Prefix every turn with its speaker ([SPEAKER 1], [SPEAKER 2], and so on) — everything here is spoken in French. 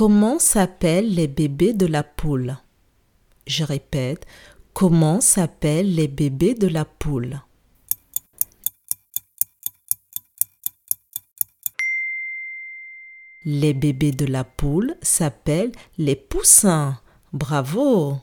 [SPEAKER 1] Comment s'appellent les bébés de la poule? Je répète, comment s'appellent les bébés de la poule? Les bébés de la poule s'appellent les poussins. Bravo!